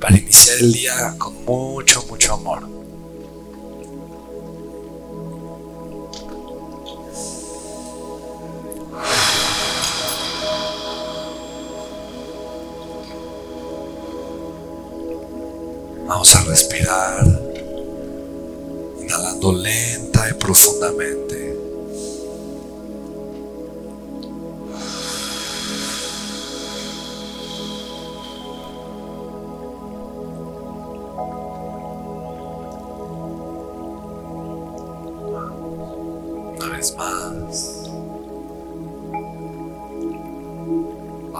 para iniciar el día con mucho, mucho amor. Vamos a respirar, inhalando lenta y profundamente.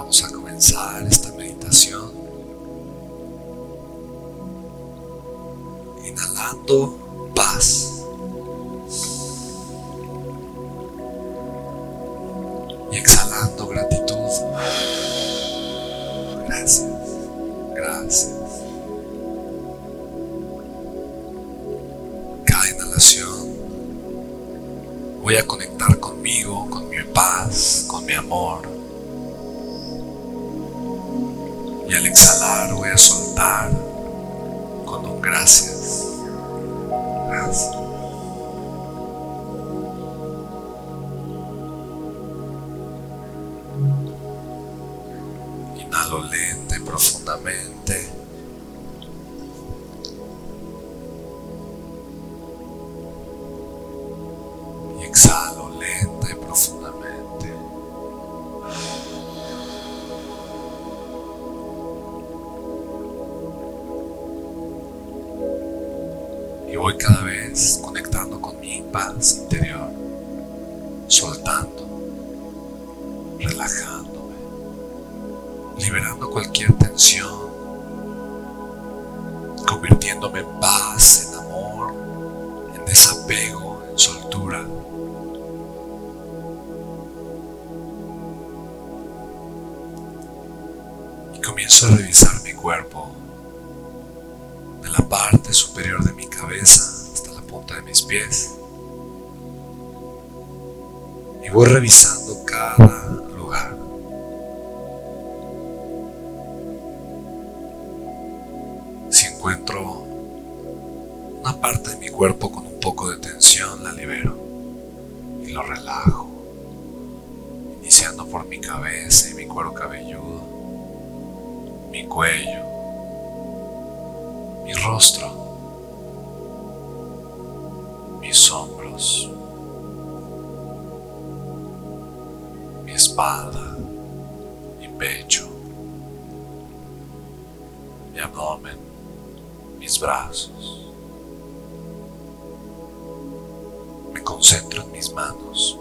Vamos a comenzar esta meditación. Inhalando profundamente. Convirtiéndome en paz, en amor, en desapego, en soltura. Y comienzo a revisar mi cuerpo de la parte superior de mi cabeza hasta la punta de mis pies. Y voy revisando cada mi cuero cabelludo, mi cuello, mi rostro, mis hombros, mi espalda, mi pecho, mi abdomen, mis brazos. Me concentro en mis manos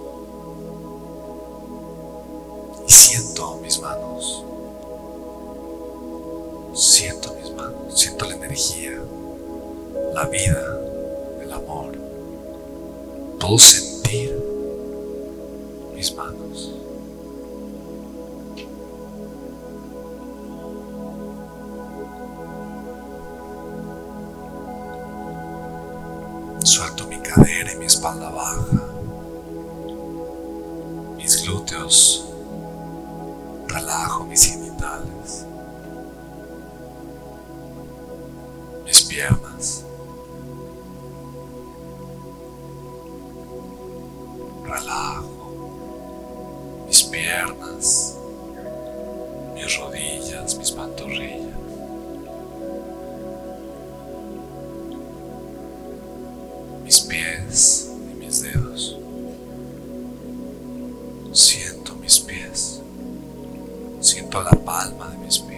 y siento mis manos. Siento mis manos, siento la energía, la vida, el amor. Puedo sentir mis manos. Suelto mi cadera y mi espalda baja, Mis pies y mis dedos. Siento mis pies. Siento la palma de mis pies.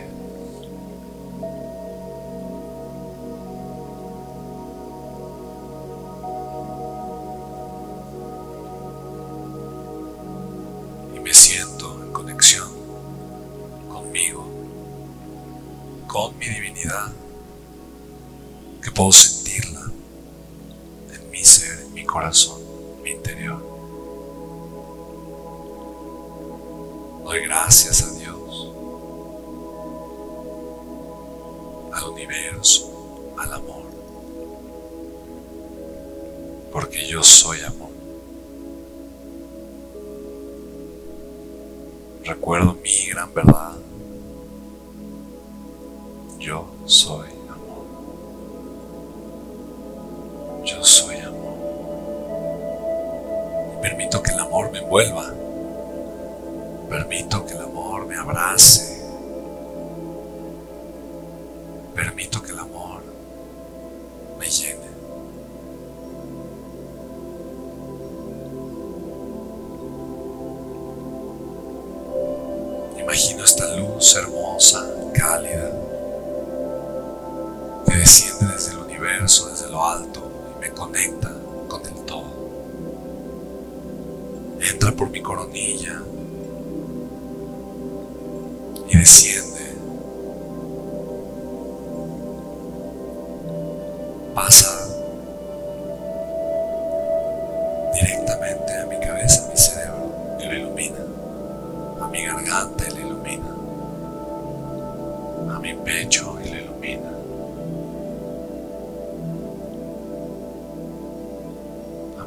Universo, al amor, porque yo soy amor. Recuerdo mi gran verdad. Yo soy amor. Yo soy amor. permito que el amor me envuelva. Permito que el amor me abrace. Imagino esta luz hermosa, cálida, que desciende desde el universo, desde lo alto y me conecta con el todo. Entra por mi coronilla y desciende. Pasa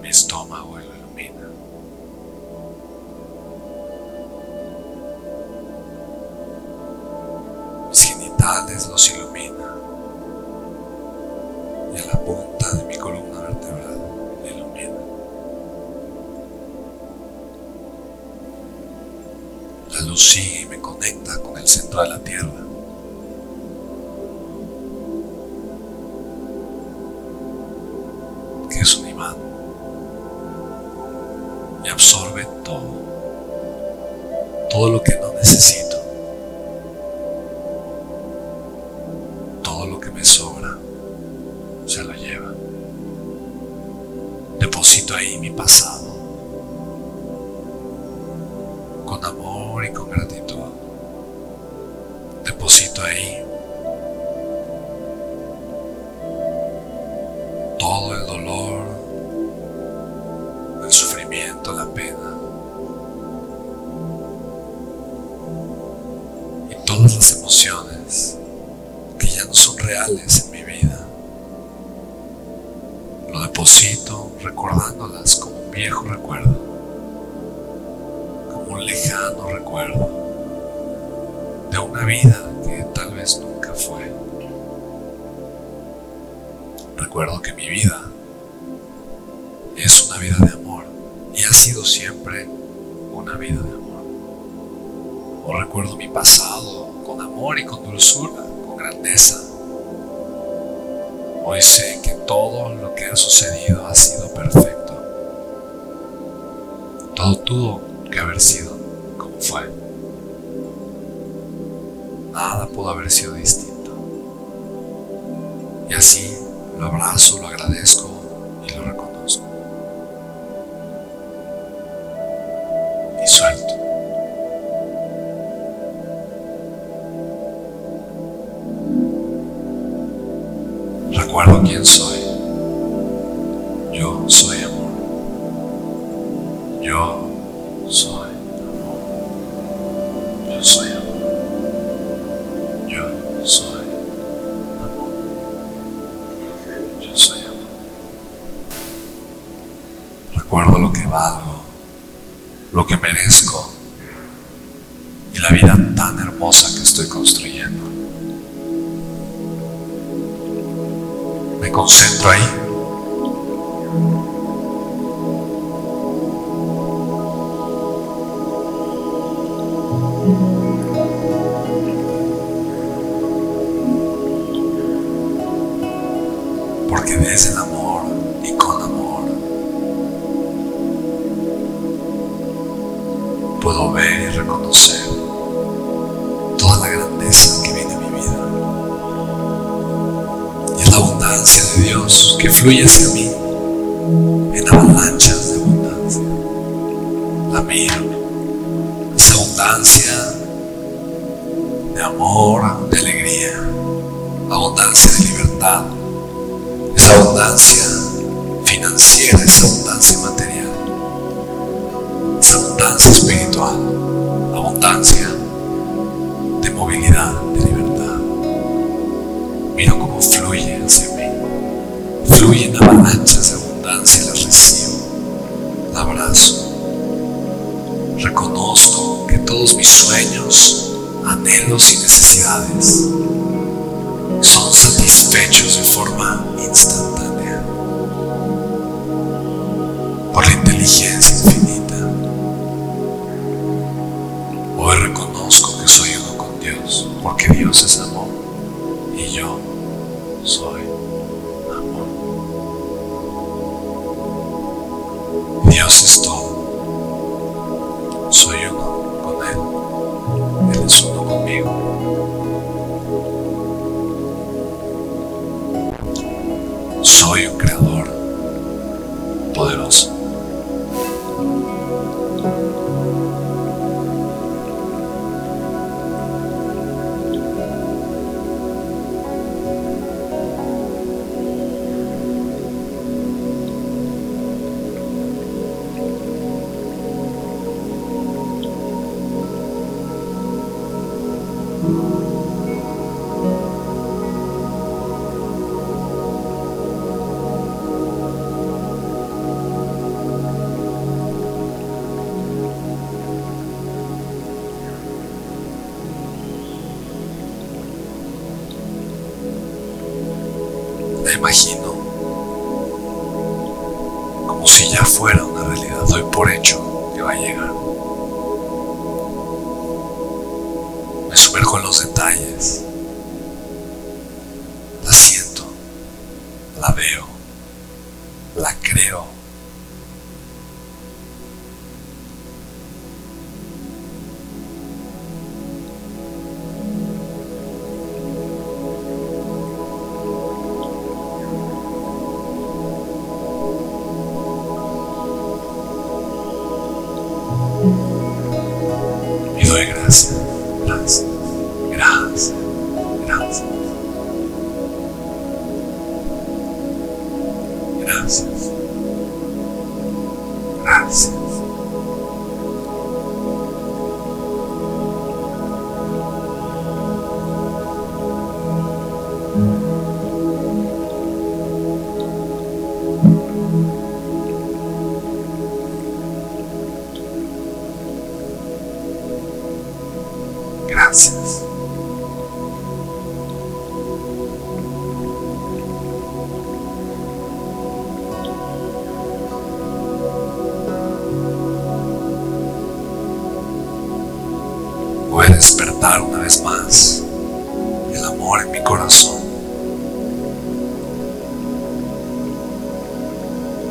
mi estómago lo ilumina. Mis genitales los ilumina. Y a la punta de mi columna vertebral lo ilumina. La luz sigue y me conecta con el centro de la tierra. Me sobra se lo lleva. Deposito ahí mi pasado lejano recuerdo de una vida que tal vez nunca fue. Recuerdo que mi vida es una vida de amor y ha sido siempre una vida de amor. O recuerdo mi pasado con amor y con dulzura, con grandeza. Hoy sé que todo lo que ha sucedido ha sido perfecto. Todo tuvo que haber sido Recuerdo quién soy. Me concentro ahí amor, de alegría, abundancia de libertad esa abundancia financiera, esa abundancia material, esa abundancia espiritual, abundancia de movilidad, de libertad. Miro cómo fluye hacia mí, fluye en avalanchas de Sueños, anhelos y necesidades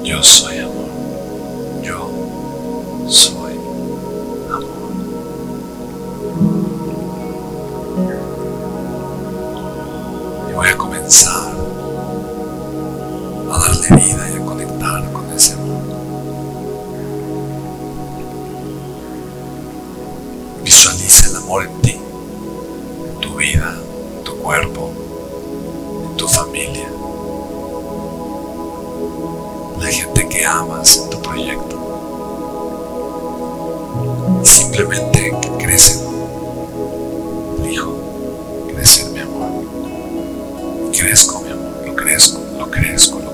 yo soy amor, yo soy. crezco, mi amor, lo crezco, lo crezco, lo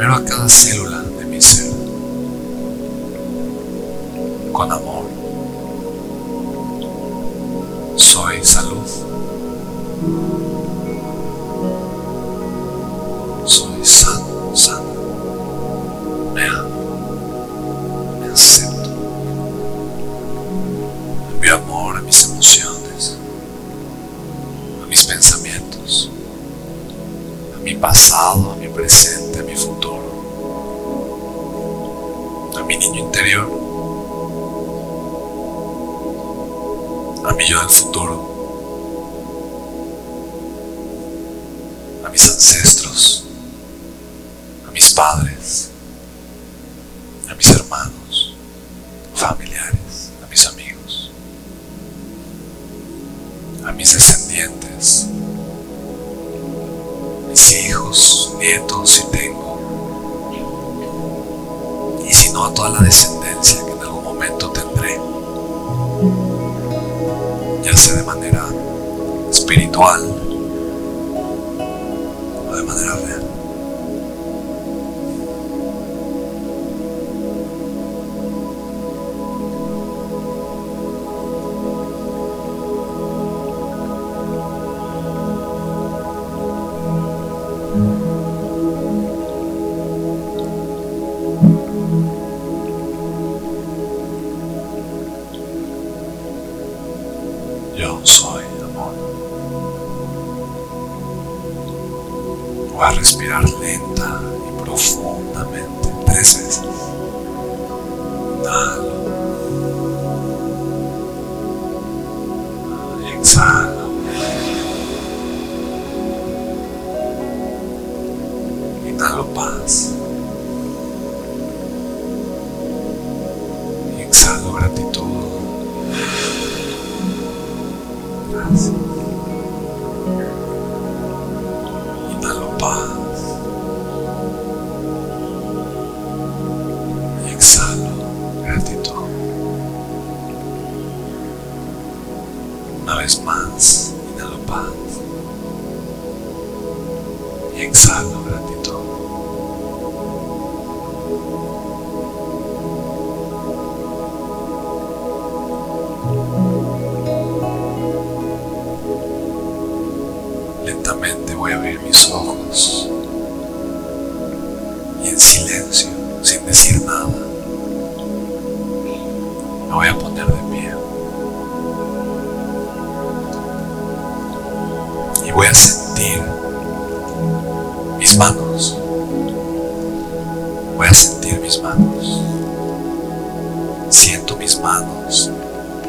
primero a cada célula de mi ser con amor. una milla del futuro, a mis ancestros, a mis padres. Voy a abrir mis ojos y en silencio, sin decir nada, me voy a poner de pie. Y voy a sentir mis manos. Voy a sentir mis manos. Siento mis manos.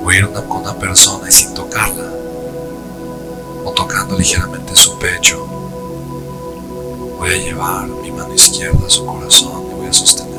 Voy a ir con una persona y sin tocarla ligeramente su pecho, voy a llevar mi mano izquierda a su corazón y voy a sostener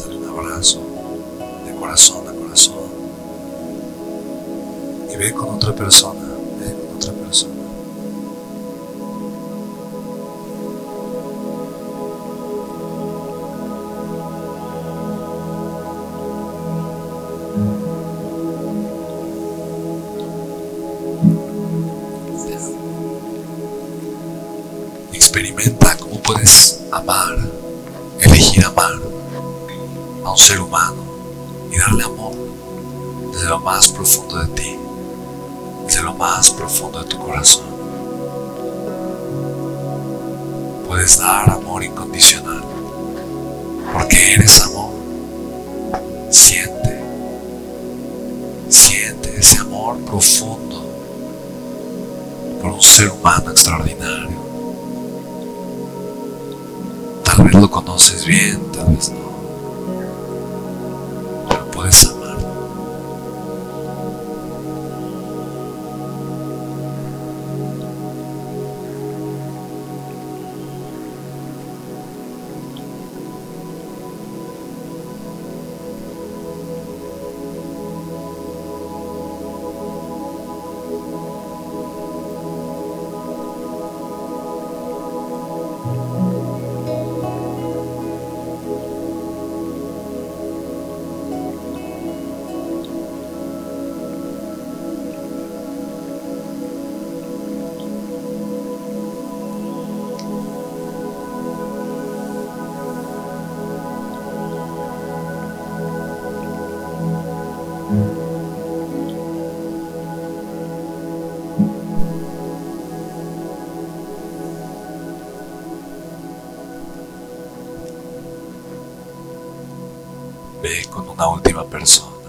Dale un abrazo de corazón a corazón. Y ve con otra persona, ve con otra persona. Puedes dar amor incondicional porque eres amor. Siente, siente ese amor profundo por un ser humano extraordinario. Tal vez lo conoces bien, tal vez no. ve con una última persona.